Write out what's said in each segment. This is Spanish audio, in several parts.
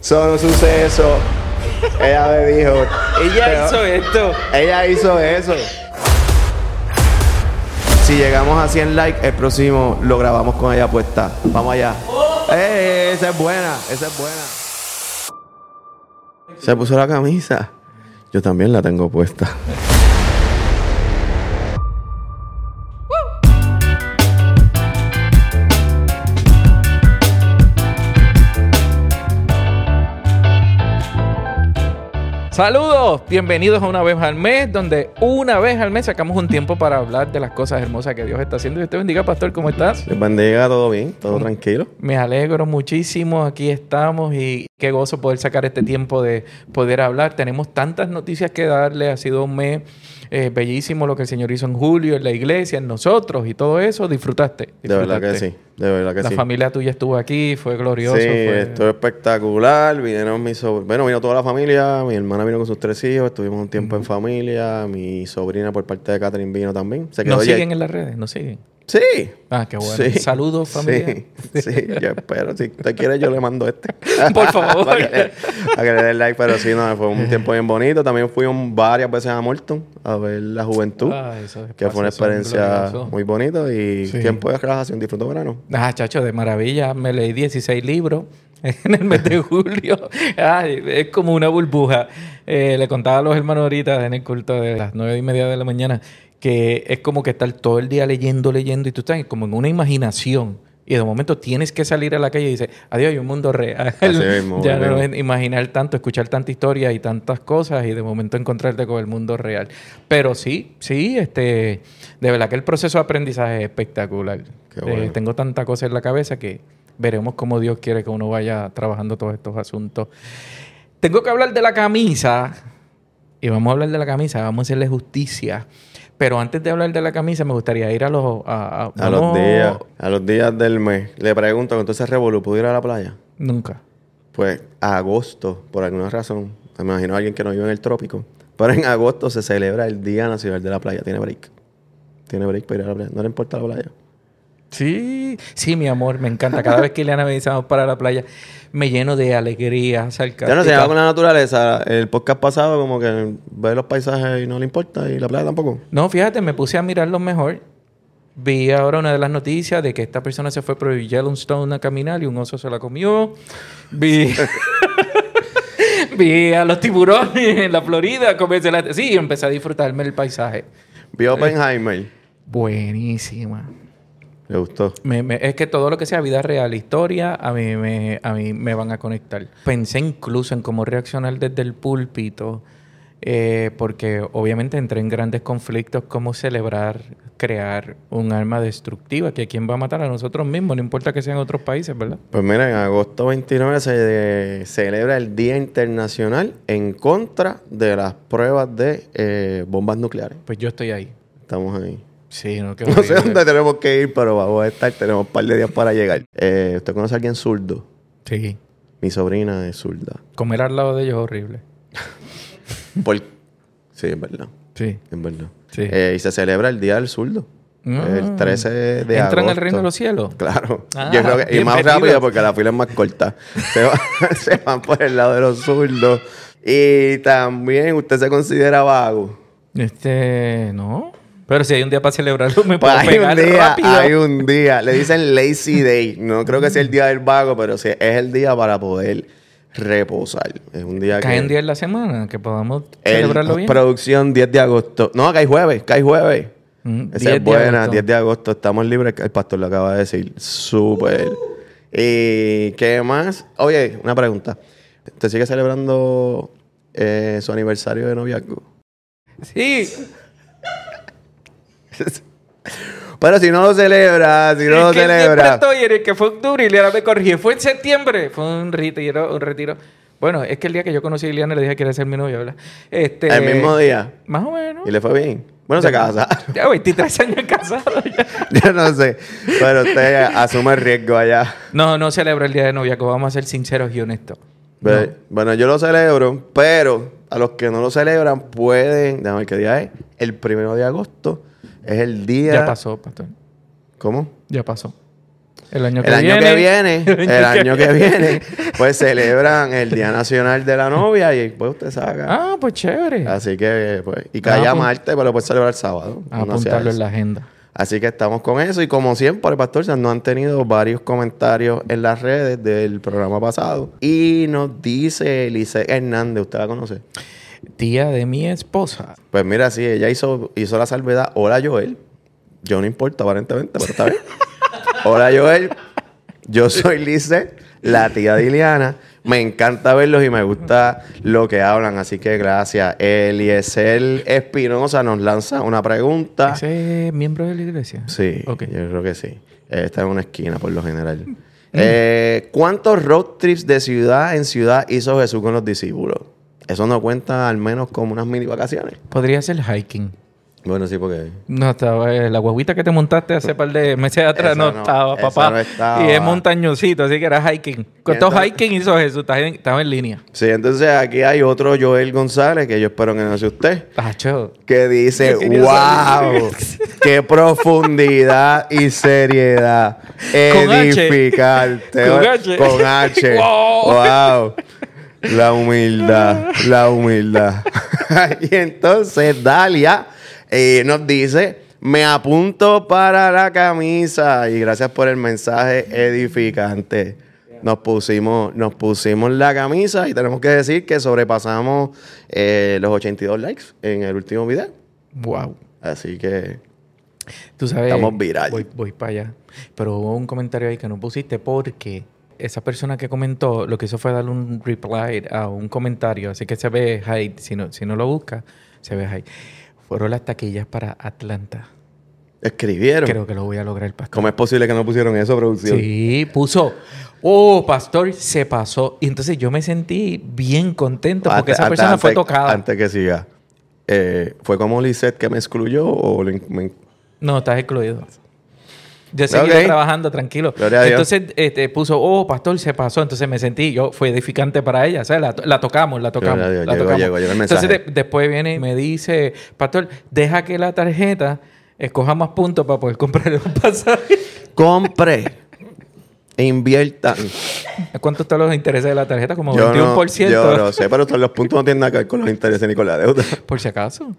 Son suceso. ella me dijo. Ella hizo esto. Ella hizo eso. Si llegamos a 100 likes, el próximo lo grabamos con ella puesta. Vamos allá. ¡Eh! Esa es buena, esa es buena. Se puso la camisa. Yo también la tengo puesta. Saludos, bienvenidos a una vez al mes, donde una vez al mes sacamos un tiempo para hablar de las cosas hermosas que Dios está haciendo. Y usted bendiga, pastor, ¿cómo estás? Les bendiga, todo bien, todo tranquilo. Me alegro muchísimo, aquí estamos y qué gozo poder sacar este tiempo de poder hablar. Tenemos tantas noticias que darle, ha sido un mes eh, bellísimo lo que el Señor hizo en julio, en la iglesia, en nosotros y todo eso. ¿Disfrutaste? De verdad que sí, de verdad que la sí. La familia tuya estuvo aquí, fue glorioso. Sí, fue... estuvo espectacular. Vinieron mis sobrinos. Bueno, vino toda la familia. Mi hermana vino con sus tres hijos. Estuvimos un tiempo en familia. Mi sobrina, por parte de Catherine, vino también. Se quedó ¿Nos siguen en las redes? ¿Nos siguen? Sí. Ah, qué bueno. Sí. Saludos, familia. Sí, sí, yo espero. Si usted quiere, yo le mando este. Por favor. para, que le, para que le dé like. Pero sí, no, fue un tiempo bien bonito. También fuimos varias veces a Morton a ver la juventud. Ah, eso es que fue una experiencia muy bonita y sí. tiempo de relajación. Disfruto verano. Ah, chacho, de maravilla. Me leí 16 libros en el mes de julio. Ay, es como una burbuja. Eh, le contaba a los hermanos ahorita en el culto de las nueve y media de la mañana que es como que estar todo el día leyendo, leyendo y tú estás como en una imaginación. Y de momento tienes que salir a la calle y dices, adiós, hay un mundo real. Mismo, ya no es imaginar tanto, escuchar tanta historia y tantas cosas y de momento encontrarte con el mundo real. Pero sí, sí, este, de verdad que el proceso de aprendizaje es espectacular. Bueno. Eh, tengo tanta cosa en la cabeza que veremos cómo Dios quiere que uno vaya trabajando todos estos asuntos. Tengo que hablar de la camisa. Y vamos a hablar de la camisa, vamos a hacerle justicia. Pero antes de hablar de la camisa, me gustaría ir a los... A, a, a los días a los días del mes. Le pregunto, ¿entonces Revolu pudo ir a la playa? Nunca. Pues a agosto, por alguna razón. Me imagino a alguien que no vive en el trópico. Pero en agosto se celebra el Día Nacional de la Playa. Tiene break. Tiene break para ir a la playa. ¿No le importa la playa? Sí, sí, mi amor, me encanta. Cada vez que Ileana me dice vamos para la playa, me lleno de alegría, Ya no se con la naturaleza. El podcast pasado, como que ve los paisajes y no le importa, y la playa tampoco. No, fíjate, me puse a mirarlo mejor. Vi ahora una de las noticias de que esta persona se fue por Yellowstone a caminar y un oso se la comió. Vi. Vi a los tiburones en la Florida comerse la... Sí, empecé a disfrutarme el paisaje. Vi Oppenheimer. Buenísima. ¿Le gustó? Me, me, es que todo lo que sea vida real, historia, a mí, me, a mí me van a conectar. Pensé incluso en cómo reaccionar desde el púlpito, eh, porque obviamente entré en grandes conflictos, cómo celebrar, crear un arma destructiva, que a quién va a matar a nosotros mismos, no importa que sean otros países, ¿verdad? Pues mira, en agosto 29 se de, celebra el Día Internacional en contra de las pruebas de eh, bombas nucleares. Pues yo estoy ahí. Estamos ahí. Sí, no, qué No sé dónde tenemos que ir, pero vamos a estar. Tenemos un par de días para llegar. Eh, ¿Usted conoce a alguien zurdo? Sí. Mi sobrina es zurda. Comer al lado de ellos es horrible. Por... Sí, es verdad. Sí. Es verdad. Sí. Eh, y se celebra el Día del Zurdo. Ah. El 13 de agosto. ¿Entran al reino de los cielos? Claro. Ah, Yo creo que, y más rápido porque la fila es más corta. se, va- se van por el lado de los zurdos. Y también usted se considera vago. Este, no. Pero si hay un día para celebrarlo, me puedo hay pegar un día, rápido. hay un día. Le dicen lazy day. No creo que sea el día del vago, pero sí es el día para poder reposar. Es un día Cae que... un día en la semana, que podamos el- celebrarlo bien. Producción 10 de agosto. No, cae jueves, cae jueves. Mm, Esa 10 es buena, agosto. 10 de agosto. Estamos libres, el pastor lo acaba de decir. Súper. ¿Y qué más? Oye, una pregunta. ¿Usted sigue celebrando eh, su aniversario de noviazgo? Sí. Pero si no lo celebra, si no lo Es que celebra. estoy en el que fue octubre y Liana me corrigió. Fue en septiembre. Fue un retiro, un retiro. Bueno, es que el día que yo conocí a Liliana le dije que era ser mi novia, ¿verdad? Este, El mismo día. Más o menos. Y le fue bien. Bueno, se casaron. Ya 23 años casado. ya. Yo no sé. Pero usted asume el riesgo allá. No, no celebro el día de noviazgo. Vamos a ser sinceros y honestos. Bueno, yo lo celebro, pero a los que no lo celebran pueden. Déjame ver qué día es. El primero de agosto es el día. Ya pasó, pastor. ¿Cómo? Ya pasó. El año que el año viene. que viene, el año que viene, pues celebran el Día Nacional de la Novia y pues usted saca. Ah, pues chévere. Así que, pues, y Ah, a apun- martes, pero lo puedes celebrar el sábado. A No sea apuntarlo en la agenda. Así que estamos con eso. Y como siempre, Pastor, se nos han tenido varios comentarios en las redes del programa pasado. Y nos dice Elise Hernández, ¿usted la conoce? Tía de mi esposa. Pues mira, sí, ella hizo, hizo la salvedad. Hola, Joel. Yo no importa, aparentemente, pero está bien. Hola, Joel. Yo soy Lice, la tía de Iliana. Me encanta verlos y me gusta lo que hablan, así que gracias. Eliezer Espinosa nos lanza una pregunta. ¿Ese es miembro de la iglesia? Sí, yo creo que sí. Está en una esquina por lo general. Eh, ¿Cuántos road trips de ciudad en ciudad hizo Jesús con los discípulos? Eso no cuenta al menos como unas mini vacaciones. Podría ser hiking. Bueno, sí, porque... No estaba, eh, la guaguita que te montaste hace par de meses atrás no, no, estaba, papá. no estaba. Y es montañosito, así que era hiking. ¿Cuántos hiking hizo Jesús? Estaba en, línea. Sí, entonces aquí hay otro Joel González, que yo espero que no sea usted, Tacho. que dice, wow, qué profundidad y seriedad. Con H. Con H. Con H. Wow. wow. La humildad, la humildad. y entonces Dalia eh, nos dice, me apunto para la camisa. Y gracias por el mensaje edificante. Nos pusimos, nos pusimos la camisa y tenemos que decir que sobrepasamos eh, los 82 likes en el último video. Wow. Así que Tú sabes. Estamos viral. Voy, voy para allá. Pero hubo un comentario ahí que no pusiste porque esa persona que comentó lo que hizo fue darle un reply a un comentario. Así que se ve hide. Si no, si no lo busca, se ve hide. Fueron las taquillas para Atlanta. escribieron. Creo que lo voy a lograr, pastor. ¿Cómo es posible que no pusieron eso, producción? Sí, puso. Oh, pastor, se pasó. Y entonces yo me sentí bien contento porque esa persona fue tocada. Antes que siga. Eh, ¿Fue como Lisette que me excluyó o le- me- No, estás excluido. Yo seguí Ok. trabajando tranquilo. Gloria. Entonces este, puso, oh, pastor, se pasó. Entonces me sentí, yo fue edificante para ella. O sea, la, la tocamos, la tocamos. Gloria a Dios. la Llegó, tocamos. llegó, llegó el Entonces de- después viene y me dice, pastor, deja que la tarjeta escoja más puntos para poder comprar un pasaje. Compre e inviertan. ¿Cuánto están los intereses de la tarjeta? Como Yo no, 21%. yo no sé, pero los puntos no tienen nada que ver con los intereses ni con la deuda. Por si acaso.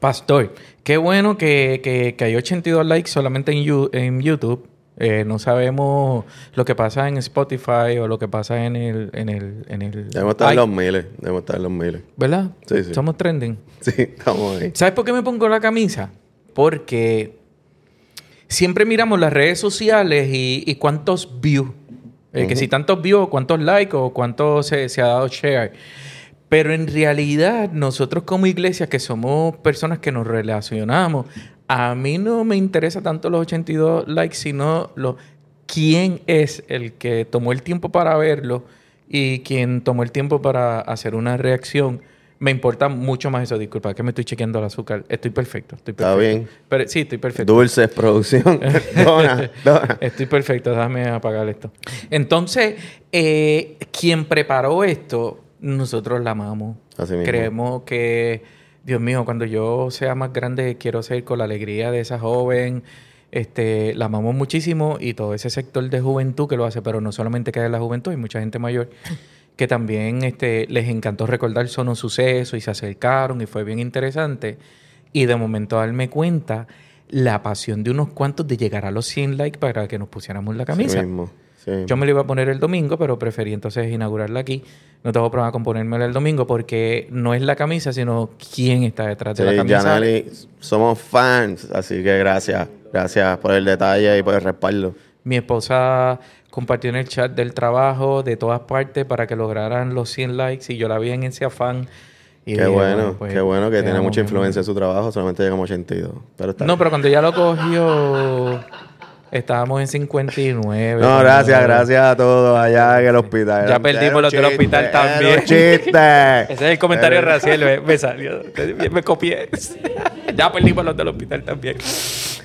Pastor, qué bueno que, que- que hay 82 likes solamente en, You- en YouTube. Eh, no sabemos lo que pasa en Spotify o lo que pasa en el... En el, en el Debemos estar en los miles. Debemos estar en los miles. ¿Verdad? Sí, sí. Somos trending. Sí, estamos ahí. ¿Sabes por qué me pongo la camisa? Porque siempre miramos las redes sociales y, y cuántos views. Eh, Que si tantos views, cuántos likes o cuánto se, se ha dado share. Pero en realidad, nosotros como iglesia, que somos personas que nos relacionamos, a mí no me interesa tanto los 82 likes, sino lo, quién es el que tomó el tiempo para verlo y quien tomó el tiempo para hacer una reacción. Me importa mucho más eso. Disculpa, que me estoy chequeando el azúcar. Estoy perfecto. Estoy Está perfecto. bien. Pero, sí, estoy perfecto. Dulces, producción. dona, dona. Estoy perfecto, déjame apagar esto. Entonces, eh, quien preparó esto, nosotros la amamos. Así mismo. Creemos que, Dios mío, cuando yo sea más grande, quiero ser con la alegría de esa joven. Este, la amamos muchísimo y todo ese sector de juventud que lo hace, pero no solamente queda en la juventud, hay mucha gente mayor que también este, les encantó recordar son un suceso y se acercaron y fue bien interesante. Y de momento darme cuenta la pasión de unos cuantos de llegar a los 100 likes para que nos pusiéramos la camisa. Sí mismo. Sí. Yo me lo iba a poner el domingo, pero preferí entonces inaugurarla aquí. No tengo problema con ponérmela el domingo porque no es la camisa, sino quién está detrás de la camisa. Janely, somos fans, así que gracias. Gracias por el detalle y por el respaldo. Mi esposa compartió en el chat del trabajo de todas partes para que lograran los 100 likes y yo la vi en ese afán. Y Qué dije, bueno, pues, qué bueno que tiene mucha influencia en su trabajo, solamente llegamos a 82. Pero está No, bien. pero cuando ya lo cogió, estábamos en 59. No, gracias, gracias a todos allá en el hospital. Ya perdimos los del hospital también. Chiste. Ese es el comentario racial, me, me salió. Me copié. ya perdimos los del hospital también.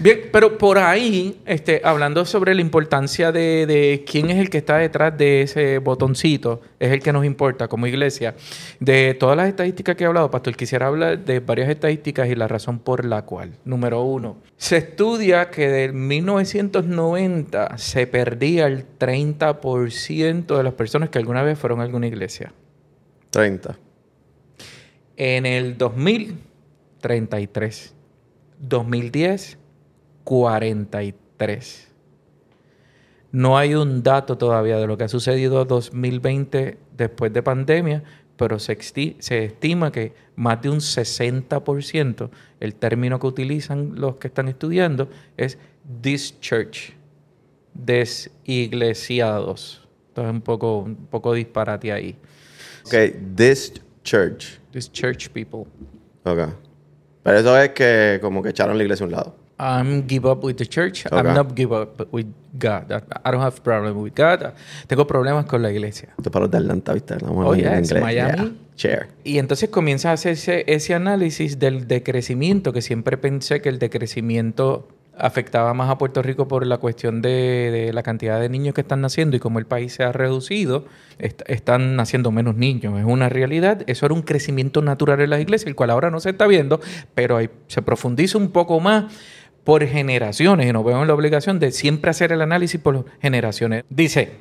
Bien, pero por ahí, este, hablando sobre la importancia de, de, quién es el que está detrás de ese botoncito, es el que nos importa como iglesia. De todas las estadísticas que he hablado, Pastor, quisiera hablar de varias estadísticas y la razón por la cual. Número uno, se estudia que del 1990 se perdía el 30% de las personas que alguna vez fueron a alguna iglesia. 30. En el 2000, 33. 2010, 43. No hay un dato todavía de lo que ha sucedido en 2020 después de pandemia, pero se, se, estima que más de un 60%, el término que utilizan los que están estudiando es dischurch, desiglesiados. Entonces un poco, un poco disparate ahí. Ok, this church. This church people. Ok. Pero eso es que como que echaron la iglesia a un lado. I'm give up with the church. I'm not give up with God. I don't have problem with God. Tengo problemas con la iglesia. Para los de Atlanta, ¿viste? Oh, yes, Miami. Chair. Y entonces comienza a hacerse ese análisis del decrecimiento, que siempre pensé que el decrecimiento afectaba más a Puerto Rico por la cuestión de, la cantidad de niños que están naciendo y como el país se ha reducido, están naciendo menos niños. Es una realidad. Eso era un crecimiento natural en las iglesias, el cual ahora no se está viendo, pero se profundiza un poco más por generaciones y nos vemos en la obligación de siempre hacer el análisis por generaciones. Dice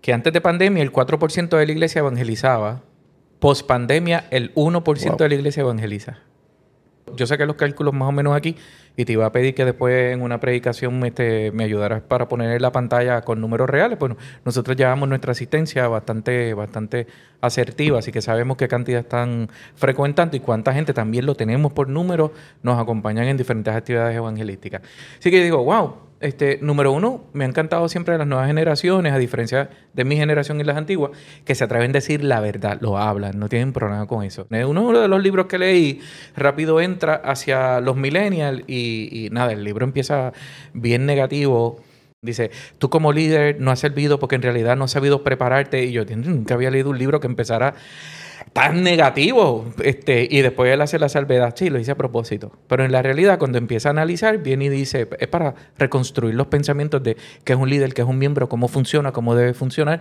que antes de pandemia el 4% de la iglesia evangelizaba, post pandemia el 1% de la iglesia evangeliza. Yo saqué los cálculos más o menos aquí y te iba a pedir que después en una predicación este, me ayudaras para poner en la pantalla con números reales. Bueno, nosotros llevamos nuestra asistencia bastante, bastante asertiva, así que sabemos qué cantidad están frecuentando y cuánta gente también lo tenemos por números, nos acompañan en diferentes actividades evangelísticas. Así que digo, wow, este, número uno, me ha encantado siempre las nuevas generaciones, a diferencia de mi generación y las antiguas, que se atreven a decir la verdad, lo hablan, no tienen problema con eso. Uno de los libros que leí rápido entra hacia los millennials y, nada, el libro empieza bien negativo. Dice, tú como líder no has servido porque en realidad no has sabido prepararte. Y yo nunca había leído un libro que empezara tan negativo. Este, y después él hace la salvedad, sí, lo hice a propósito. Pero en la realidad, cuando empieza a analizar, viene y dice, es para reconstruir los pensamientos de qué es un líder, qué es un miembro, cómo funciona, cómo debe funcionar.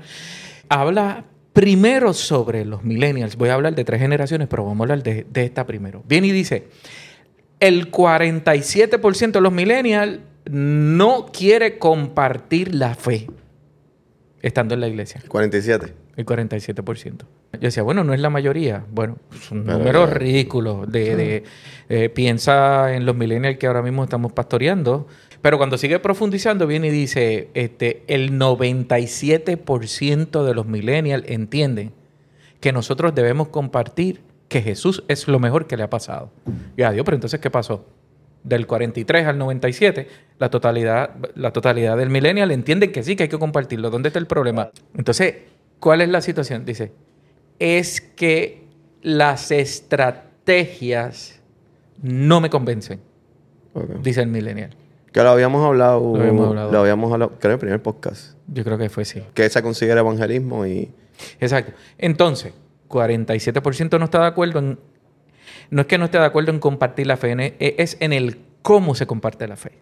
Habla primero sobre los millennials. Voy a hablar de tres generaciones, pero vamos a hablar de, esta primero. Viene y dice, el 47% de los millennials no quiere compartir la fe estando en la iglesia. 47. El 47%. Yo decía, bueno, no es la mayoría. Bueno, es un número ridículo. De, eh, piensa en los millennials que ahora mismo estamos pastoreando. Pero cuando sigue profundizando, viene y dice, este, el 97% de los millennials entienden que nosotros debemos compartir que Jesús es lo mejor que le ha pasado. Y adiós, pero entonces, ¿qué pasó? del 43 al 97, la totalidad, la totalidad del millennial entiende que sí, que hay que compartirlo. ¿Dónde está el problema? Entonces, ¿cuál es la situación? Dice, es que las estrategias no me convencen, dice el millennial. Que lo habíamos hablado, lo habíamos hablado, lo habíamos hablado creo, en el primer podcast. Yo creo que fue sí. Que se considera evangelismo y... Exacto. Entonces, 47% no está de acuerdo en no es que no esté de acuerdo en compartir la fe, e, es en el cómo se comparte la fe.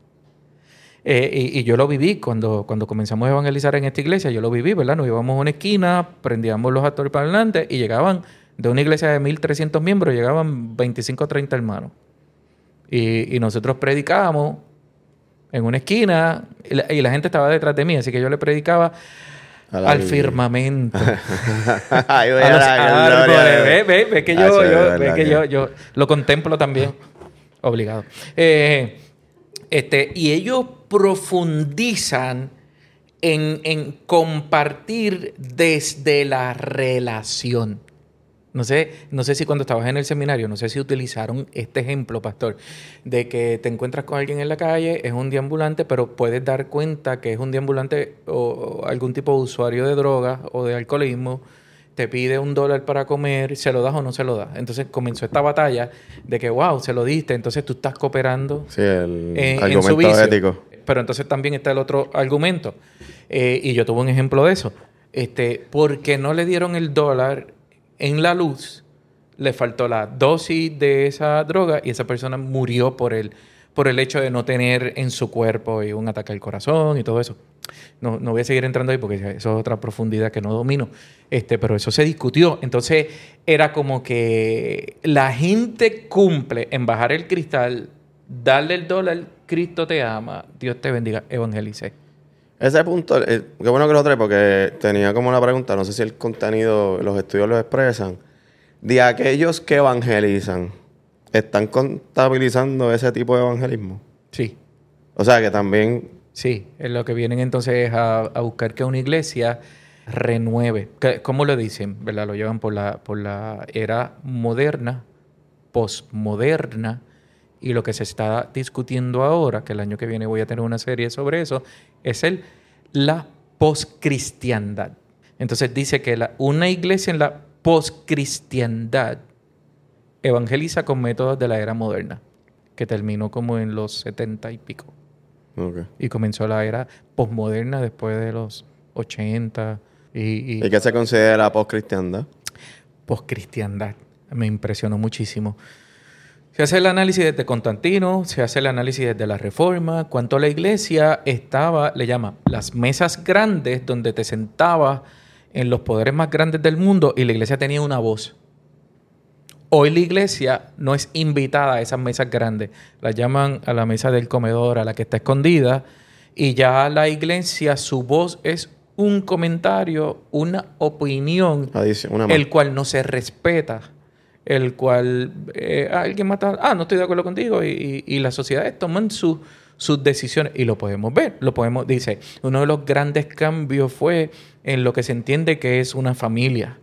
Eh, y, yo lo viví cuando, cuando comenzamos a evangelizar en esta iglesia, yo lo viví, ¿verdad? Nos íbamos a una esquina, prendíamos los actores para adelante y llegaban, de una iglesia de 1.300 miembros, llegaban 25 o 30 hermanos. Y, nosotros predicábamos en una esquina y la, gente estaba detrás de mí, así que yo le predicaba al firmamento. a los árboles. Ve, ve, que, yo, ve que yo, yo, lo contemplo también. Obligado. Eh, este, y ellos profundizan en, en compartir desde la relación. No sé, no sé si cuando estabas en el seminario, no sé si utilizaron este ejemplo, pastor, de que te encuentras con alguien en la calle, es un deambulante, pero puedes dar cuenta que es un deambulante o, algún tipo de usuario de drogas o de alcoholismo, te pide un dólar para comer, ¿se lo das o no se lo das? Entonces comenzó esta batalla de que, wow, se lo diste, entonces tú estás cooperando sí, el argumento ético. Pero entonces también está el otro argumento. Eh, y yo tuve un ejemplo de eso. Este, porque no le dieron el dólar en la luz, le faltó la dosis de esa droga y esa persona murió por el, por el hecho de no tener en su cuerpo un ataque al corazón y todo eso. No, no voy a seguir entrando ahí porque eso es otra profundidad que no domino. Este, pero eso se discutió. Entonces era como que la gente cumple en bajar el cristal, darle el dólar, Cristo te ama, Dios te bendiga, evangelice. Ese punto, eh, qué bueno que lo trae porque tenía como una pregunta, no sé si el contenido, los estudios lo expresan, de aquellos que evangelizan, ¿están contabilizando ese tipo de evangelismo? Sí. O sea que también... Sí, es lo que vienen entonces es a, a buscar que una iglesia renueve. ¿Cómo lo dicen? ¿Verdad? Lo llevan por la, por la era moderna, postmoderna, y lo que se está discutiendo ahora, que el año que viene voy a tener una serie sobre eso, es el, la poscristiandad. Entonces dice que la, una iglesia en la poscristiandad evangeliza con métodos de la era moderna, que terminó como en los setenta y pico. Y comenzó la era posmoderna después de los 80, y, y, qué se considera post-cristiandad? Post-cristiandad. Me impresionó muchísimo. Se hace el análisis desde Constantino, se hace el análisis desde la Reforma, cuánto la iglesia estaba, le llama, las mesas grandes donde te sentabas en los poderes más grandes del mundo y la iglesia tenía una voz. Hoy la iglesia no es invitada a esas mesas grandes, la llaman a la mesa del comedor, a la que está escondida, y ya la iglesia, su voz es un comentario, una opinión, el cual no se respeta, el cual eh, alguien mata, ah, no estoy de acuerdo contigo, y, y, las sociedades toman sus decisiones, y lo podemos ver, lo podemos, dice, uno de los grandes cambios fue en lo que se entiende que es una familia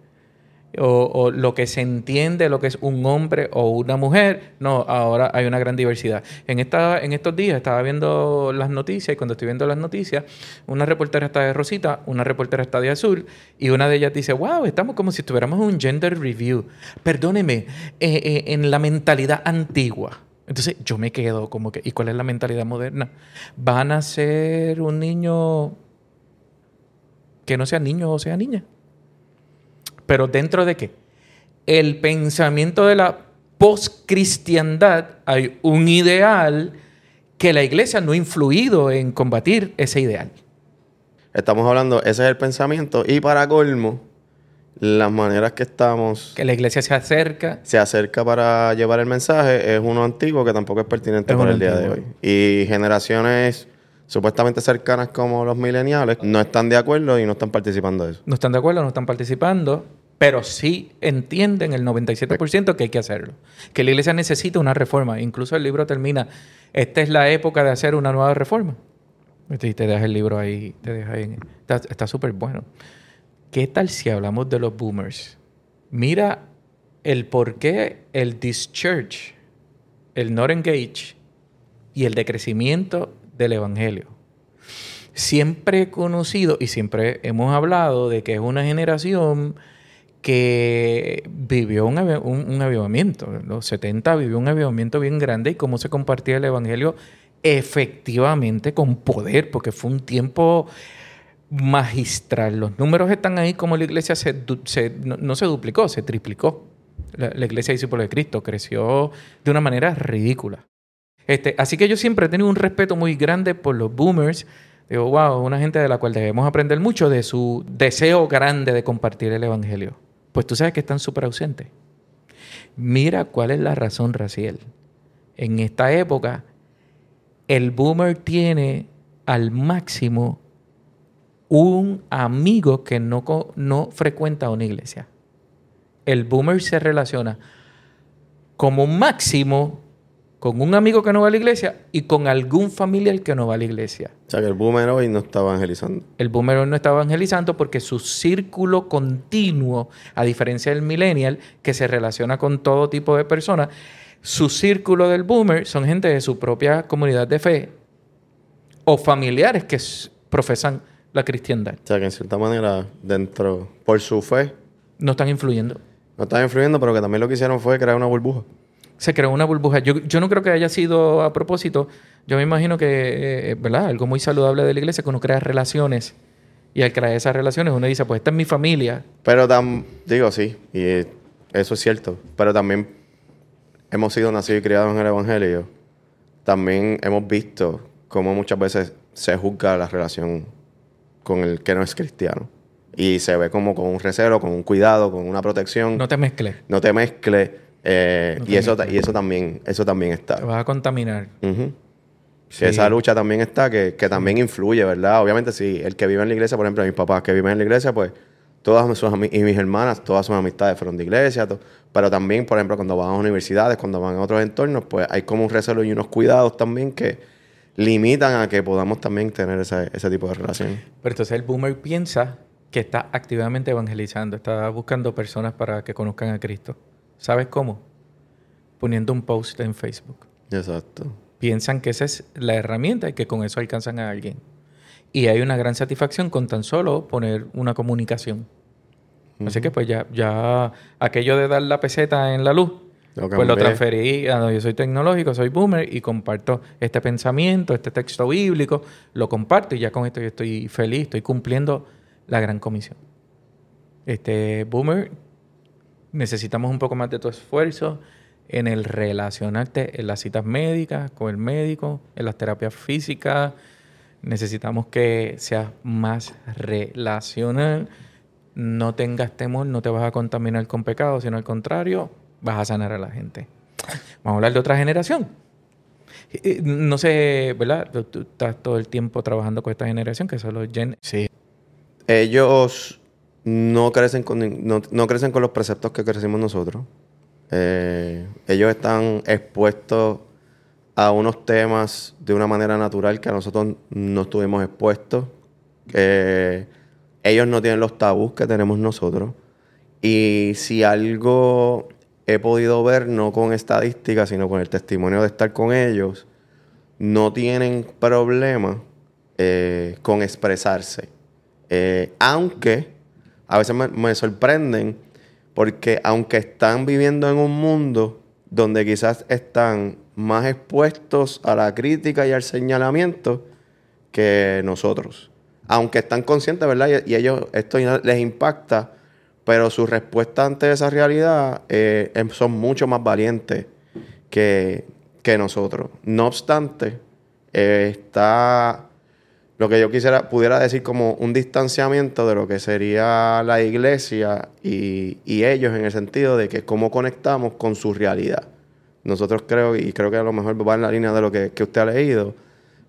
o, lo que se entiende lo que es un hombre o una mujer. No, ahora hay una gran diversidad. En, esta, en estos días estaba viendo las noticias y cuando estoy viendo las noticias, una reportera está de rosita, una reportera está de azul y una de ellas dice, wow, estamos como si estuviéramos en un gender review. Perdóneme, eh, eh, en la mentalidad antigua. Entonces yo me quedo como que, ¿y cuál es la mentalidad moderna? ¿Van a ser un niño que no sea niño o sea niña? Pero dentro de qué? El pensamiento de la postcristiandad hay un ideal que la iglesia no ha influido en combatir ese ideal. Estamos hablando, ese es el pensamiento y para colmo, las maneras que estamos... Que la iglesia se acerca. Se acerca para llevar el mensaje, es uno antiguo que tampoco es pertinente para el día de hoy. Y generaciones supuestamente cercanas como los mileniales no están de acuerdo y no están participando de eso. No están de acuerdo, no están participando pero sí entienden el 97% que hay que hacerlo, que la iglesia necesita una reforma. Incluso el libro termina, esta es la época de hacer una nueva reforma. Te dejas el libro ahí, te deja ahí. Está súper bueno. ¿Qué tal si hablamos de los boomers? Mira el por qué el dischurch, el not engage y el decrecimiento del evangelio. Siempre he conocido y siempre hemos hablado de que es una generación que vivió un, un, avivamiento. En los 70 vivió un avivamiento bien grande y cómo se compartía el Evangelio efectivamente con poder, porque fue un tiempo magistral. Los números están ahí como la iglesia se, no, se duplicó, se triplicó. La, la iglesia discípulo de Cristo creció de una manera ridícula. Este, así que yo siempre he tenido un respeto muy grande por los boomers. Digo, wow, una gente de la cual debemos aprender mucho de su deseo grande de compartir el Evangelio pues tú sabes que están súper ausentes. Mira cuál es la razón, Raciel. En esta época, el boomer tiene al máximo un amigo que no, no frecuenta una iglesia. El boomer se relaciona como máximo con un amigo que no va a la iglesia y con algún familiar que no va a la iglesia. O sea que el boomer hoy no está evangelizando. El boomer hoy no está evangelizando porque su círculo continuo, a diferencia del millennial, que se relaciona con todo tipo de personas, su círculo del boomer son gente de su propia comunidad de fe o familiares que profesan la cristiandad. O sea que en cierta manera, dentro, por su fe... No están influyendo. No están influyendo, pero que también lo que hicieron fue crear una burbuja se creó una burbuja. Yo, yo, no creo que haya sido a propósito. Yo me imagino que, eh, ¿verdad? Algo muy saludable de la iglesia, que uno crea relaciones. Y al crear esas relaciones uno dice, pues esta es mi familia. Pero tam, digo, sí, y eso es cierto. Pero también hemos sido nacidos y criados en el Evangelio. también hemos visto cómo muchas veces se juzga la relación con el que no es cristiano. Y se ve como con un recelo, con un cuidado, con una protección. No te mezcles. No te mezcles. Eh, No y, eso, y eso también, eso también está. Te vas a contaminar. Sí. Esa lucha también está, que, que también influye, ¿verdad? Obviamente, si el que vive en la iglesia, por ejemplo, mis papás que viven en la iglesia, pues todas sus y mis hermanas, todas sus amistades fueron de iglesia, pero también, por ejemplo, cuando van a universidades, cuando van a otros entornos, pues hay como un recelo y unos cuidados también que limitan a que podamos también tener ese, ese tipo de relación. Pero entonces el boomer piensa que está activamente evangelizando, está buscando personas para que conozcan a Cristo. ¿Sabes cómo? Poniendo un post en Facebook. Exacto. Piensan que esa es la herramienta y que con eso alcanzan a alguien. Y hay una gran satisfacción con tan solo poner una comunicación. Así que pues ya, ya aquello de dar la peseta en la luz, Lo pues lo transferí, no, yo soy tecnológico, soy boomer y comparto este pensamiento, este texto bíblico, lo comparto y ya con esto yo estoy feliz, estoy cumpliendo la gran comisión. Este boomer, necesitamos un poco más de tu esfuerzo en el relacionarte en las citas médicas, con el médico, en las terapias físicas. Necesitamos que seas más relacional. No tengas temor, no te vas a contaminar con pecado, sino al contrario, vas a sanar a la gente. Vamos a hablar de otra generación. Eh, No sé, ¿verdad? Tú, estás todo el tiempo trabajando con esta generación, que son los Gen. Sí. Ellos no crecen con, no, crecen con los preceptos que crecimos nosotros. Eh, ellos están expuestos a unos temas de una manera natural que a nosotros no estuvimos expuestos. Eh, ellos no tienen los tabús que tenemos nosotros. Y si algo he podido ver, no con estadísticas, sino con el testimonio de estar con ellos, no tienen problema eh, con expresarse. Aunque a veces me, sorprenden porque aunque están viviendo en un mundo donde quizás están más expuestos a la crítica y al señalamiento que nosotros. Aunque están conscientes, ¿verdad? Y, y ellos esto les impacta, pero su respuesta ante esa realidad eh, em- son mucho más valientes que, que nosotros. No obstante, eh, está lo que yo quisiera, pudiera decir como un distanciamiento de lo que sería la iglesia y, y ellos en el sentido de que cómo conectamos con su realidad. Nosotros creo, y creo que a lo mejor va en la línea de lo que, que usted ha leído,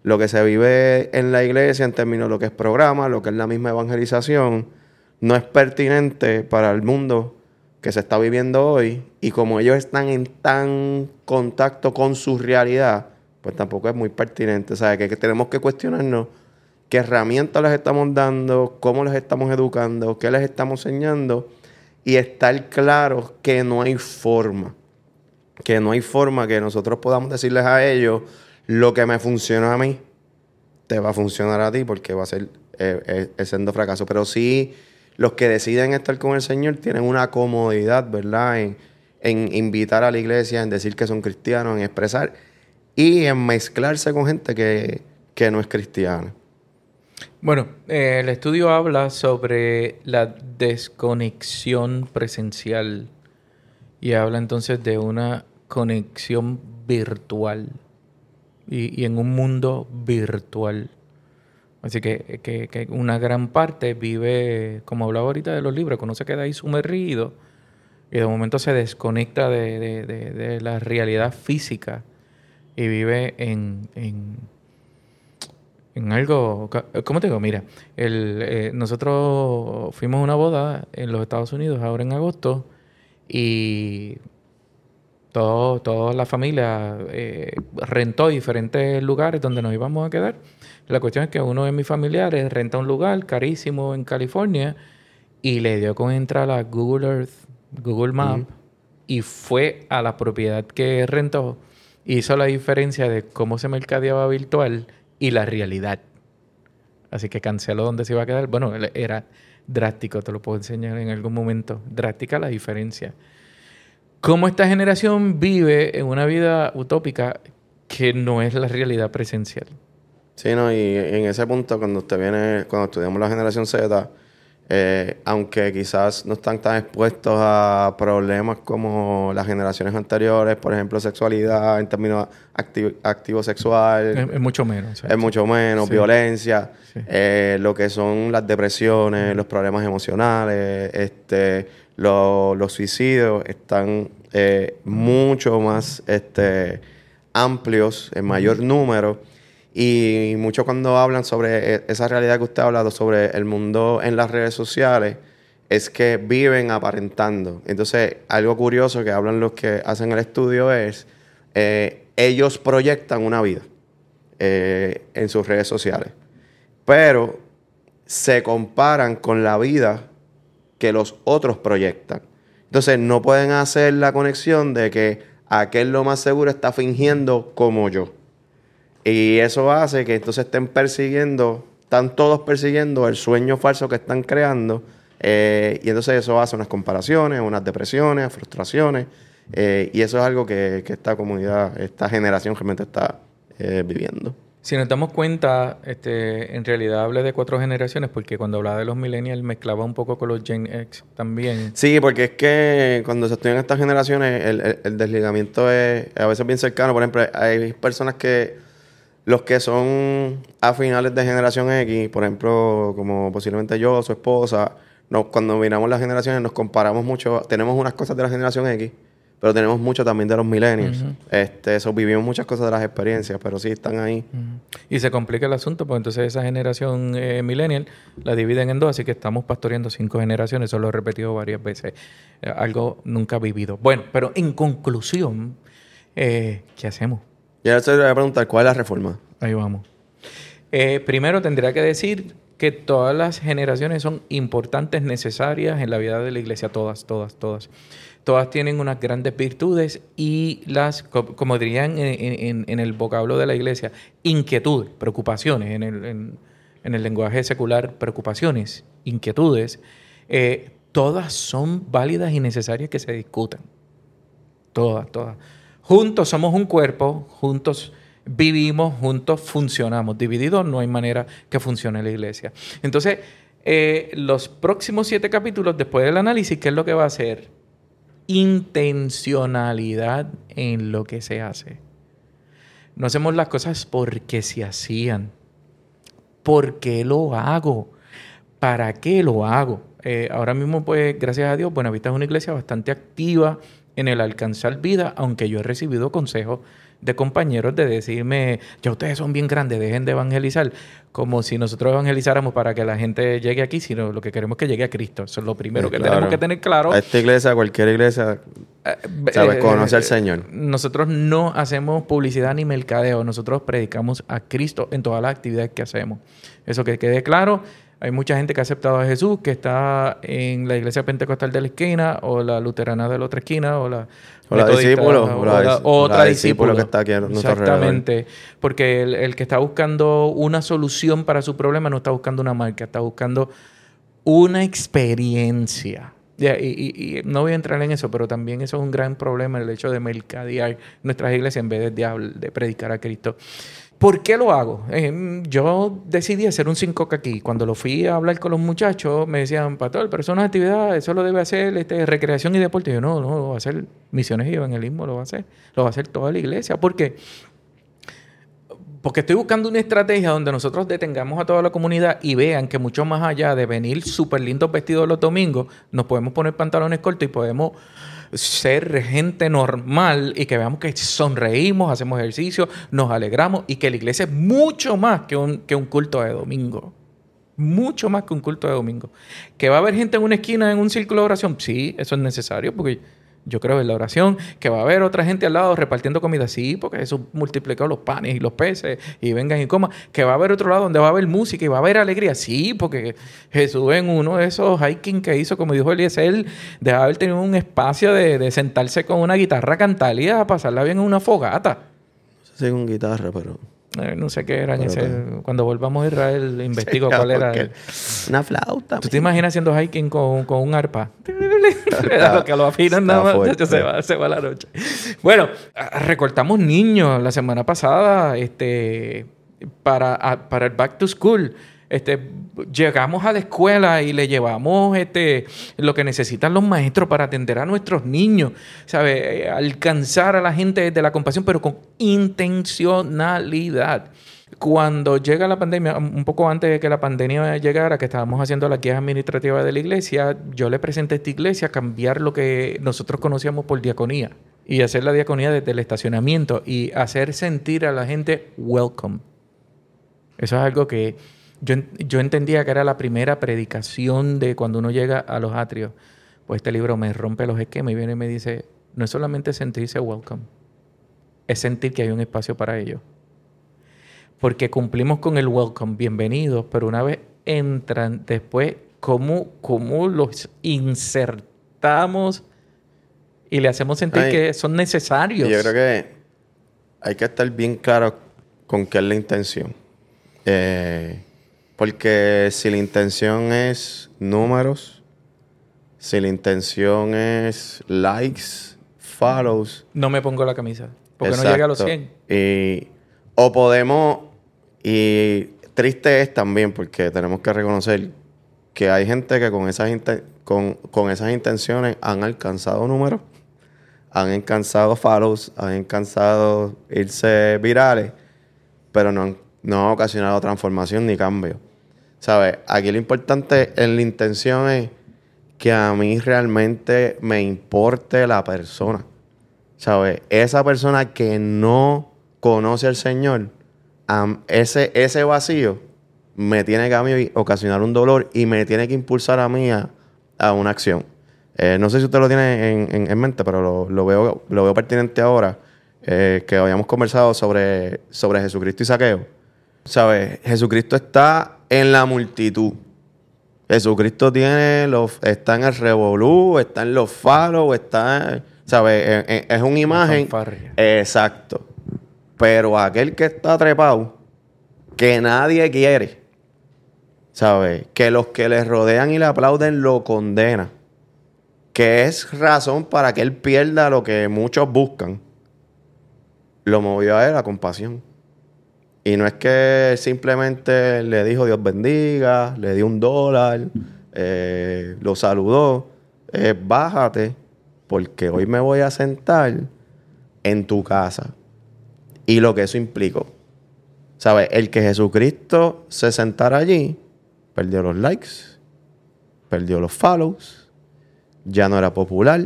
lo que se vive en la iglesia en términos de lo que es programa, lo que es la misma evangelización, no es pertinente para el mundo que se está viviendo hoy y como ellos están en tan contacto con su realidad, pues tampoco es muy pertinente. O sea, que, que tenemos que cuestionarnos qué herramientas les estamos dando, cómo les estamos educando, qué les estamos enseñando y estar claros que no hay forma, que no hay forma que nosotros podamos decirles a ellos lo que me funciona a mí, te va a funcionar a ti porque va a ser eh, eh, siendo fracaso. Pero sí, los que deciden estar con el Señor tienen una comodidad, ¿verdad? En, invitar a la iglesia, en decir que son cristianos, en expresar y en mezclarse con gente que no es cristiana. Bueno, eh, el estudio habla sobre la desconexión presencial y habla entonces de una conexión virtual y, en un mundo virtual. Así que, que- que una gran parte vive, como hablaba ahorita de los libros, que uno se queda ahí sumergido y de momento se desconecta de, de- de- de la realidad física y vive en, en, en algo, ca- ¿cómo te digo? Mira, el, eh, nosotros fuimos a una boda en los Estados Unidos ahora en agosto y todo, toda la familia eh, rentó diferentes lugares donde nos íbamos a quedar. La cuestión es que uno de mis familiares renta un lugar carísimo en California y le dio con entrar a Google Earth, Google Map y fue a la propiedad que rentó. Hizo la diferencia de cómo se mercadeaba virtual y la realidad. Así que canceló donde se iba a quedar. Bueno, era drástico, te lo puedo enseñar en algún momento. Drástica la diferencia. Cómo esta generación vive en una vida utópica que no es la realidad presencial. Sí, no, y en ese punto, cuando usted viene, cuando estudiamos la generación Z, eh, aunque quizás no están tan expuestos a problemas como las generaciones anteriores, por ejemplo, sexualidad en términos activo, activo sexual. Es, mucho menos. Es mucho menos, violencia, eh, lo que son las depresiones, los problemas emocionales, este, los suicidios están eh, mucho más este, amplios, en mayor número. Y mucho cuando hablan sobre e, esa realidad que usted ha hablado, sobre el mundo en las redes sociales, es que viven aparentando. Entonces, algo curioso que hablan los que hacen el estudio es, eh, ellos proyectan una vida eh, en sus redes sociales, pero se comparan con la vida que los otros proyectan. Entonces, no pueden hacer la conexión de que aquel lo más seguro está fingiendo como yo. Y eso hace que entonces estén persiguiendo, están todos persiguiendo el sueño falso que están creando. Eh, y entonces eso hace unas comparaciones, unas depresiones, frustraciones. Eh, y eso es algo que, esta comunidad, esta generación realmente está eh, viviendo. Si nos damos cuenta, este, en realidad hablé de cuatro generaciones porque cuando hablaba de los millennials mezclaba un poco con los Gen X también. Sí, porque es que cuando se estudian estas generaciones el, el desligamiento es a veces bien cercano. Por ejemplo, hay personas que los que son a finales de generación X, por ejemplo, como posiblemente yo, su esposa, cuando miramos las generaciones nos comparamos mucho, tenemos unas cosas de la generación X, pero tenemos mucho también de los millennials. este, eso, vivimos muchas cosas de las experiencias, pero sí están ahí. Y se complica el asunto, porque entonces esa generación eh, millennial la dividen en dos, así que estamos pastoreando cinco generaciones, eso lo he repetido varias veces, eh, algo nunca vivido. Bueno, pero en conclusión, eh, ¿qué hacemos? Y ahora se le voy a preguntar, ¿cuál es la reforma? Ahí vamos. Eh, primero tendría que decir que todas las generaciones son importantes, necesarias en la vida de la iglesia, todas, todas, todas. Todas tienen unas grandes virtudes y las, como dirían en, el vocablo de la iglesia, inquietudes, preocupaciones, en el, lenguaje secular, preocupaciones, inquietudes, eh, todas son válidas y necesarias que se discutan. Todas, todas. Juntos somos un cuerpo, juntos vivimos, juntos funcionamos. Divididos no hay manera que funcione la iglesia. Entonces, eh, los próximos siete capítulos, después del análisis, ¿qué es lo que va a hacer? Intencionalidad en lo que se hace. No hacemos las cosas porque se hacían. ¿Por qué lo hago? ¿Para qué lo hago? Eh, ahora mismo, pues, gracias a Dios, Buenavista es una iglesia bastante activa en el alcanzar vida, aunque yo he recibido consejos de compañeros de decirme, ya ustedes son bien grandes, dejen de evangelizar, como si nosotros evangelizáramos para que la gente llegue aquí, sino lo que queremos es que llegue a Cristo. Eso es lo primero que tenemos que tener claro. A esta iglesia, a cualquier iglesia, eh, sabes, eh, conoce al Señor. Nosotros no hacemos publicidad ni mercadeo, nosotros predicamos a Cristo en todas las actividades que hacemos. Eso que quede claro. Hay mucha gente que ha aceptado a Jesús, que está en la iglesia pentecostal de la esquina, o la luterana de la otra esquina, o la, o la discípulo, o, la, otra discípulo que está aquí a Exactamente. Porque el, que está buscando una solución para su problema no está buscando una marca, está buscando una experiencia. y, y, no voy a entrar en eso, pero también eso es un gran problema, el hecho de mercadear nuestras iglesias en vez de, de predicar a Cristo. ¿Por qué lo hago? Eh, yo decidí hacer un 5K aquí. Cuando lo fui a hablar con los muchachos, me decían, Pastor, pero eso no es actividad, eso lo debe hacer este, recreación y deporte. Y yo, no, no, lo va a hacer misiones y evangelismo, lo va a hacer. Lo va a hacer toda la iglesia. ¿Por qué? Porque estoy buscando una estrategia donde nosotros detengamos a toda la comunidad y vean que mucho más allá de venir súper lindos vestidos los domingos, nos podemos poner pantalones cortos y podemos ser gente normal y que veamos que sonreímos, hacemos ejercicio, nos alegramos y que la iglesia es mucho más que un, que un culto de domingo. Mucho más que un culto de domingo. ¿Que va a haber gente en una esquina en un círculo de oración? Sí, eso es necesario porque yo creo en la oración, que va a haber otra gente al lado repartiendo comida, sí, porque eso multiplicó los panes y los peces y vengan y coman, que va a haber otro lado donde va a haber música y va a haber alegría, sí, porque Jesús en uno de esos hiking que hizo, como dijo Eliezer, de haber tenido un espacio de, sentarse con una guitarra, cantar y a pasarla bien en una fogata. No con guitarra, pero... Eh, no sé qué era ese, cuando volvamos a Israel investigo cuál era una flauta ¿tú te imaginas haciendo hiking con, con un arpa? lo que lo afinan nada más se va, se va la noche. Bueno recortamos niños. La semana pasada este para, para el back to school Este, llegamos a la escuela y le llevamos este, lo que necesitan los maestros para atender a nuestros niños, ¿sabe? Alcanzar a la gente desde la compasión, pero con intencionalidad. Cuando llega la pandemia, un poco antes de que la pandemia llegara, que estábamos haciendo la guía administrativa de la iglesia, yo le presenté a esta iglesia cambiar lo que nosotros conocíamos por diaconía y hacer la diaconía desde el estacionamiento y hacer sentir a la gente welcome. Eso es algo que yo, entendía que era la primera predicación de cuando uno llega a los atrios. Pues este libro me rompe los esquemas y viene y me dice, no es solamente sentirse welcome, es sentir que hay un espacio para ellos. Porque cumplimos con el welcome, bienvenidos, pero una vez entran, después, ¿cómo, cómo los insertamos y le hacemos sentir que son necesarios? Yo creo que hay que estar bien claro con qué es la intención. Eh, porque si la intención es números, si la intención es likes, follows. No me pongo la camisa. Porque no llega a los 100. Y, o podemos. Y triste es también porque tenemos que reconocer que hay gente que con esas, con, con esas intenciones han alcanzado números, han alcanzado follows, han alcanzado irse virales, pero no han, no han ocasionado transformación ni cambio. ¿Sabes? Aquí lo importante en la intención es que a mí realmente me importe la persona. ¿Sabes? Esa persona que no conoce al Señor, ese, ese vacío me tiene que a mí ocasionar un dolor y me tiene que impulsar a mí a, una acción. Eh, no sé si usted lo tiene en, mente, pero lo, veo, lo veo pertinente ahora, eh, que habíamos conversado sobre, sobre Jesucristo y Saqueo. ¿Sabes? Jesucristo está en la multitud. Jesucristo tiene los, está en el revolú, está en los faros, está, ¿sabes? Es una imagen. Exacto. Pero aquel que está trepado, que nadie quiere, ¿sabes? Que los que le rodean y le aplauden lo condena. Que es razón para que él pierda lo que muchos buscan. Lo movió a él a compasión. Y no es que simplemente le dijo Dios bendiga, le dio un dólar, eh, lo saludó. bájate, porque hoy me voy a sentar en tu casa. Y lo que eso implicó. ¿Sabes? El que Jesucristo se sentara allí, perdió los likes, perdió los follows, ya no era popular.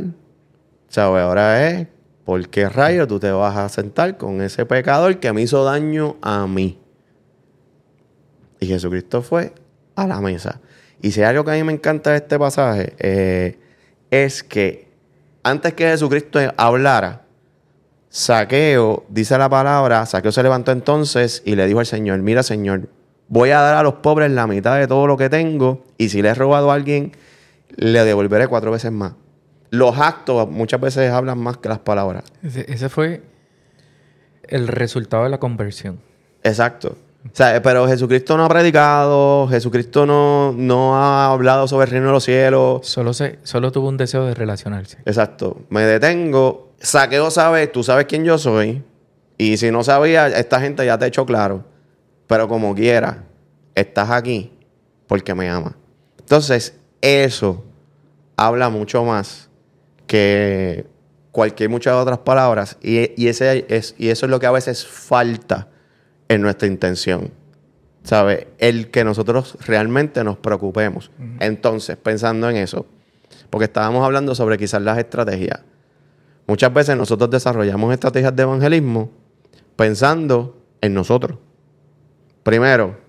¿Sabes? Ahora es ¿Por qué rayo tú te vas a sentar con ese pecador que me hizo daño a mí? Y Jesucristo fue a la mesa. Y si hay algo que a mí me encanta de este pasaje, eh, es que antes que Jesucristo hablara, Saqueo, dice la palabra, Saqueo se levantó entonces y le dijo al Señor, mira Señor, voy a dar a los pobres la mitad de todo lo que tengo y si le he robado a alguien, le devolveré cuatro veces más los actos muchas veces hablan más que las palabras. Ese, fue el resultado de la conversión. Exacto. O sea, pero Jesucristo no ha predicado, Jesucristo no, no ha hablado sobre el reino de los cielos. Solo, se, solo tuvo un deseo de relacionarse. Exacto. Me detengo, saqueo sabes, tú sabes quién yo soy. Y si no sabía, esta gente ya te ha hecho claro. Pero como quiera, estás aquí porque me ama. Entonces, eso habla mucho más que cualquier muchas otras palabras. Y, ese es, y eso es lo que a veces falta en nuestra intención. ¿Sabe? El que nosotros realmente nos preocupemos. Entonces, pensando en eso, porque estábamos hablando sobre quizás las estrategias. Muchas veces nosotros desarrollamos estrategias de evangelismo pensando en nosotros. Primero,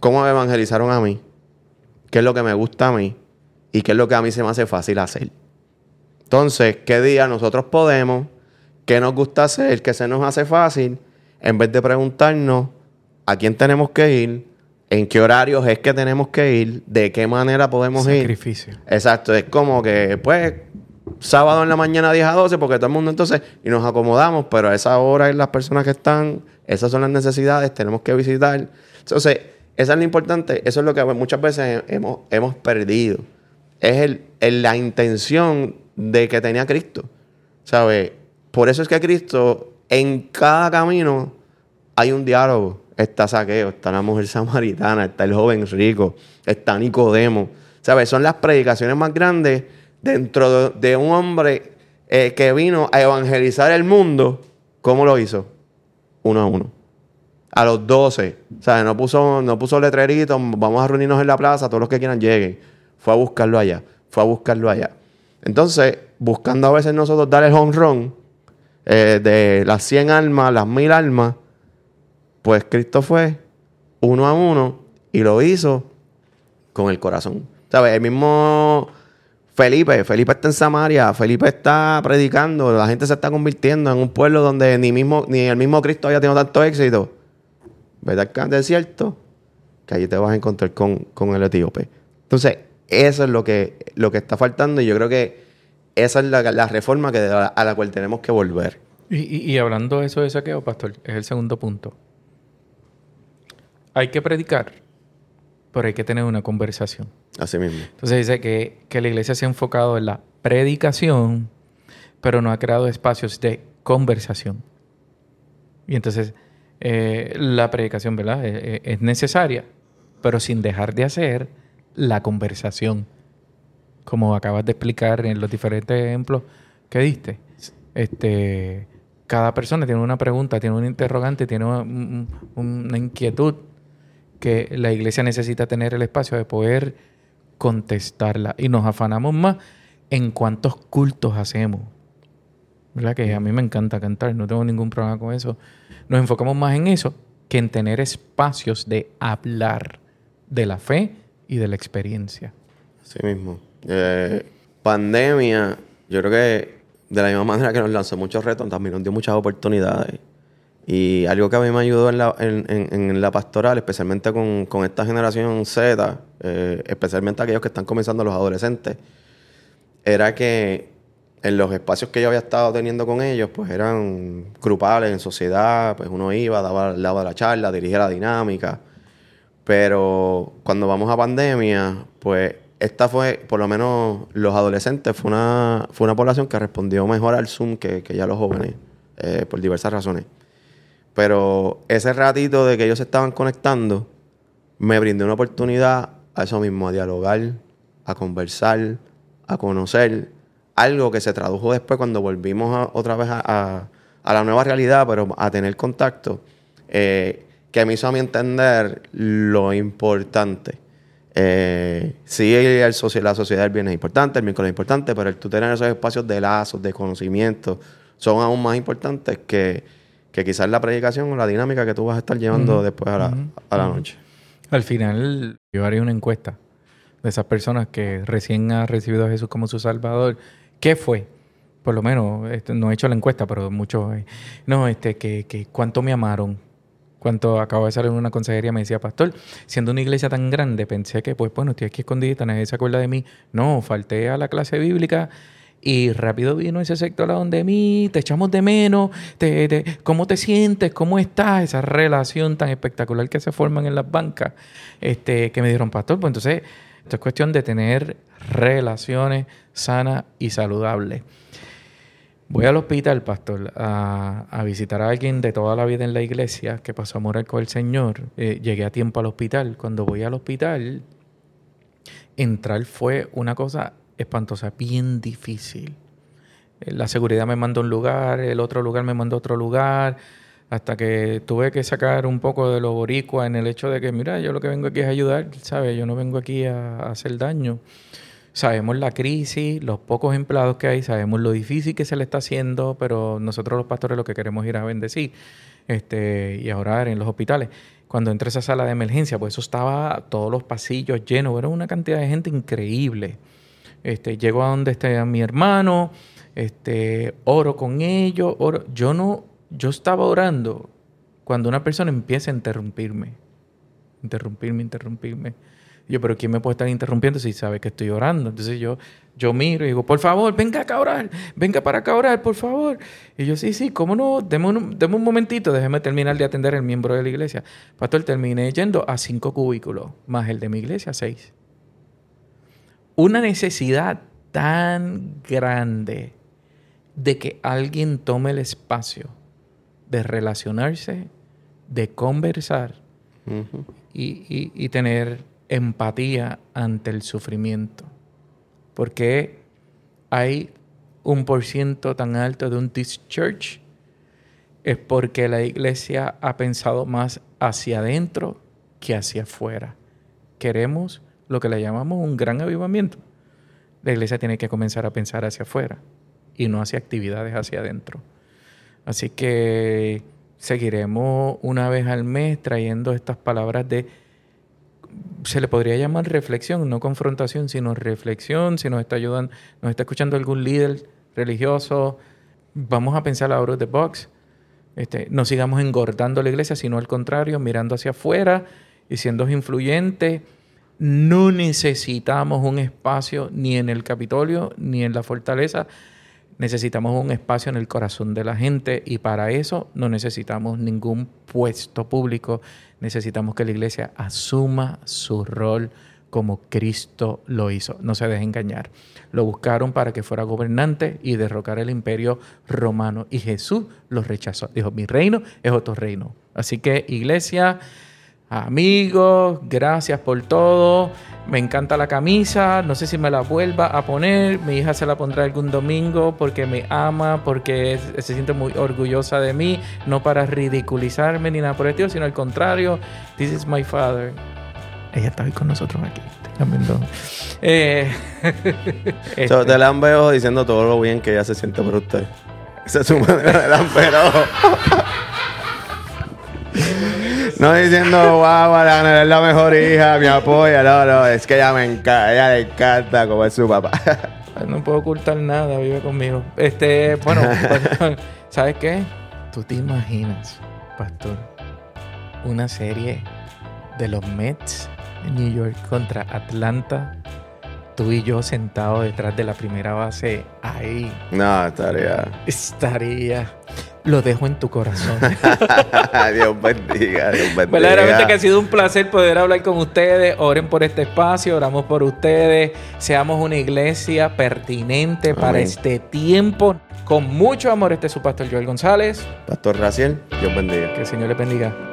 ¿cómo me evangelizaron a mí? ¿Qué es lo que me gusta a mí? ¿Y qué es lo que a mí se me hace fácil hacer? Entonces, ¿qué día nosotros podemos? ¿Qué nos gusta hacer? ¿Qué se nos hace fácil? En vez de preguntarnos a quién tenemos que ir, en qué horarios es que tenemos que ir, de qué manera podemos ir. Sacrificio. Exacto, es como que, pues, sábado en la mañana 10 a 12, porque todo el mundo entonces, y nos acomodamos, pero a esa hora hay las personas que están, esas son las necesidades, tenemos que visitar. Entonces, eso es lo importante, eso es lo que muchas veces hemos, hemos perdido. Es el, la intención de que tenía Cristo. ¿Sabes? Por eso es que Cristo, en cada camino, hay un diálogo. está Saqueo, está la mujer samaritana, está el joven rico, está Nicodemo. ¿Sabes? Son las predicaciones más grandes dentro de, un hombre eh, que vino a evangelizar el mundo. ¿Cómo lo hizo? Uno a uno. A los doce. ¿Sabes? No puso, no puso letreritos, vamos a reunirnos en la plaza, todos los que quieran lleguen. Fue a buscarlo allá. Fue a buscarlo allá. Entonces, buscando a veces nosotros dar el home run eh, de las 100 almas, las 1000 almas, pues Cristo fue uno a uno y lo hizo con el corazón. ¿Sabes? El mismo Felipe, Felipe está en Samaria, Felipe está predicando, la gente se está convirtiendo en un pueblo donde ni, mismo, ni el mismo Cristo haya tenido tanto éxito. ¿Verdad que es cierto? Que allí te vas a encontrar con, el etíope. Entonces, eso es lo que, lo que está faltando y yo creo que esa es la, reforma que, a, la, cual tenemos que volver. Y, hablando de eso de saqueo, pastor, es el segundo punto. Hay que predicar, pero hay que tener una conversación. Así mismo. Entonces dice que, que la iglesia se ha enfocado en la predicación, pero no ha creado espacios de conversación. Y entonces eh, la predicación, ¿verdad? Eh, eh, es necesaria, pero sin dejar de hacer la conversación como acabas de explicar en los diferentes ejemplos que diste, este, cada persona tiene una pregunta, tiene un interrogante, tiene una, inquietud que la iglesia necesita tener el espacio de poder contestarla. Y nos afanamos más en cuántos cultos hacemos. ¿Verdad? Que a mí me encanta cantar, no tengo ningún problema con eso. Nos enfocamos más en eso que en tener espacios de hablar de la fe y de la experiencia. Sí mismo. Eh, pandemia, yo creo que de la misma manera que nos lanzó muchos retos, también nos dio muchas oportunidades. Y algo que a mí me ayudó en la, pastoral, especialmente con, esta generación Z, eh, especialmente aquellos que están comenzando los adolescentes, era que en los espacios que yo había estado teniendo con ellos, pues eran grupales en sociedad, pues uno iba, daba, daba la charla, dirigía la dinámica. Pero cuando vamos a pandemia, pues esta fue, por lo menos los adolescentes, fue una, fue una población que respondió mejor al Zoom que, ya los jóvenes, eh, por diversas razones. Pero ese ratito de que ellos se estaban conectando, me brindó una oportunidad a eso mismo, a dialogar, a conversar, a conocer, algo que se tradujo después cuando volvimos otra vez a, la nueva realidad, pero a tener contacto, eh, que me hizo a mí entender lo importante eh, sí, el la sociedad del bien es importante, el vínculo es importante, pero el tú tener esos espacios de lazos, de conocimiento, son aún más importantes que, quizás la predicación o la dinámica que tú vas a estar llevando después a la, noche. Al final, yo haría una encuesta de esas personas que recién han recibido a Jesús como su Salvador. ¿Qué fue? Por lo menos, este, no he hecho la encuesta, pero muchos... Eh, no, este, que, que cuánto me amaron, cuando acabo de salir en una consejería me decía, pastor, siendo una iglesia tan grande, pensé que, pues bueno, estoy aquí escondida, nadie se acuerda de mí. No, falté a la clase bíblica y rápido vino ese sector a donde mí, te echamos de menos, te, ¿cómo te sientes? ¿Cómo estás? Esa relación tan espectacular que se forman en las bancas, este, que me dieron, pastor, pues entonces, esto es cuestión de tener relaciones sanas y saludables. Voy al hospital, pastor, a, visitar a alguien de toda la vida en la iglesia que pasó a morir con el Señor. Eh, llegué a tiempo al hospital. Cuando voy al hospital, entrar fue una cosa espantosa, bien difícil. Eh, la seguridad me mandó a un lugar, el otro lugar me mandó a otro lugar, hasta que tuve que sacar un poco de lo boricua en el hecho de que, mira, yo lo que vengo aquí es ayudar, ¿sabes? Yo no vengo aquí a hacer daño. Sabemos la crisis, los pocos empleados que hay, sabemos lo difícil que se le está haciendo, pero nosotros los pastores lo que queremos ir a bendecir este, y a orar en los hospitales. Cuando entré a esa sala de emergencia, pues eso estaba todos los pasillos llenos, era una cantidad de gente increíble. Este, llego a donde está mi hermano, este, oro con ellos, oro. Yo no, yo estaba orando cuando una persona empieza a interrumpirme, interrumpirme, interrumpirme. Yo, pero ¿quién me puede estar interrumpiendo si sabe que estoy orando? Entonces yo, yo miro y digo, por favor, venga acá a orar, venga para acá a orar, por favor. Y yo, sí, sí, ¿cómo no? Deme un, un momentito, déjeme terminar de atender al miembro de la iglesia. Pastor, terminé yendo a cinco cubículos, más el de mi iglesia, seis. Una necesidad tan grande de que alguien tome el espacio de relacionarse de conversar y- y tener empatía ante el sufrimiento. Porque hay un por ciento tan alto de un discharge es porque la iglesia ha pensado más hacia adentro que hacia afuera. Queremos lo que le llamamos un gran avivamiento. La iglesia tiene que comenzar a pensar hacia afuera y no hacia actividades hacia adentro. Así que seguiremos una vez al mes trayendo estas palabras de, se le podría llamar reflexión, no confrontación, sino reflexión. Si nos está ayudando, nos está escuchando algún líder religioso, vamos a pensar out of the box. Este, no sigamos engordando la iglesia, sino al contrario, mirando hacia afuera y siendo influyentes. No necesitamos un espacio ni en el Capitolio ni en la fortaleza. Necesitamos un espacio en el corazón de la gente y para eso no necesitamos ningún puesto público. Necesitamos que la iglesia asuma su rol como Cristo lo hizo. No se deje engañar. Lo buscaron para que fuera gobernante y derrocar el imperio romano. Y Jesús los rechazó. Dijo, mi reino es otro reino. Así que iglesia, amigos, gracias por todo. Me encanta la camisa. No sé si me la vuelva a poner. Mi hija se la pondrá algún domingo porque me ama, porque se siente muy orgullosa de mí. No para ridiculizarme ni nada por el estilo, sino al contrario. This is my father. Ella está hoy con nosotros aquí. Eh, este, So, te la veo diciendo todo lo bien que ella se siente por usted. Esa es su manera de. No diciendo, wow, Alana es la mejor hija, me apoya. No, no, es que ella me encanta, ella le encanta como es su papá. No puedo ocultar nada, vive conmigo. Este, bueno, ¿sabes qué? Tú te imaginas, pastor, una serie de los Mets en New York contra Atlanta. Tú y yo sentados detrás de la primera base, ahí No, estaría. estaría. Lo dejo en tu corazón. Dios bendiga, Dios bendiga. Verdaderamente que ha sido un placer poder hablar con ustedes. Oren por este espacio, oramos por ustedes. Seamos una iglesia pertinente para este tiempo. Con mucho amor, este es su pastor Joel González. Pastor Raciel, Dios bendiga. Que el Señor les bendiga.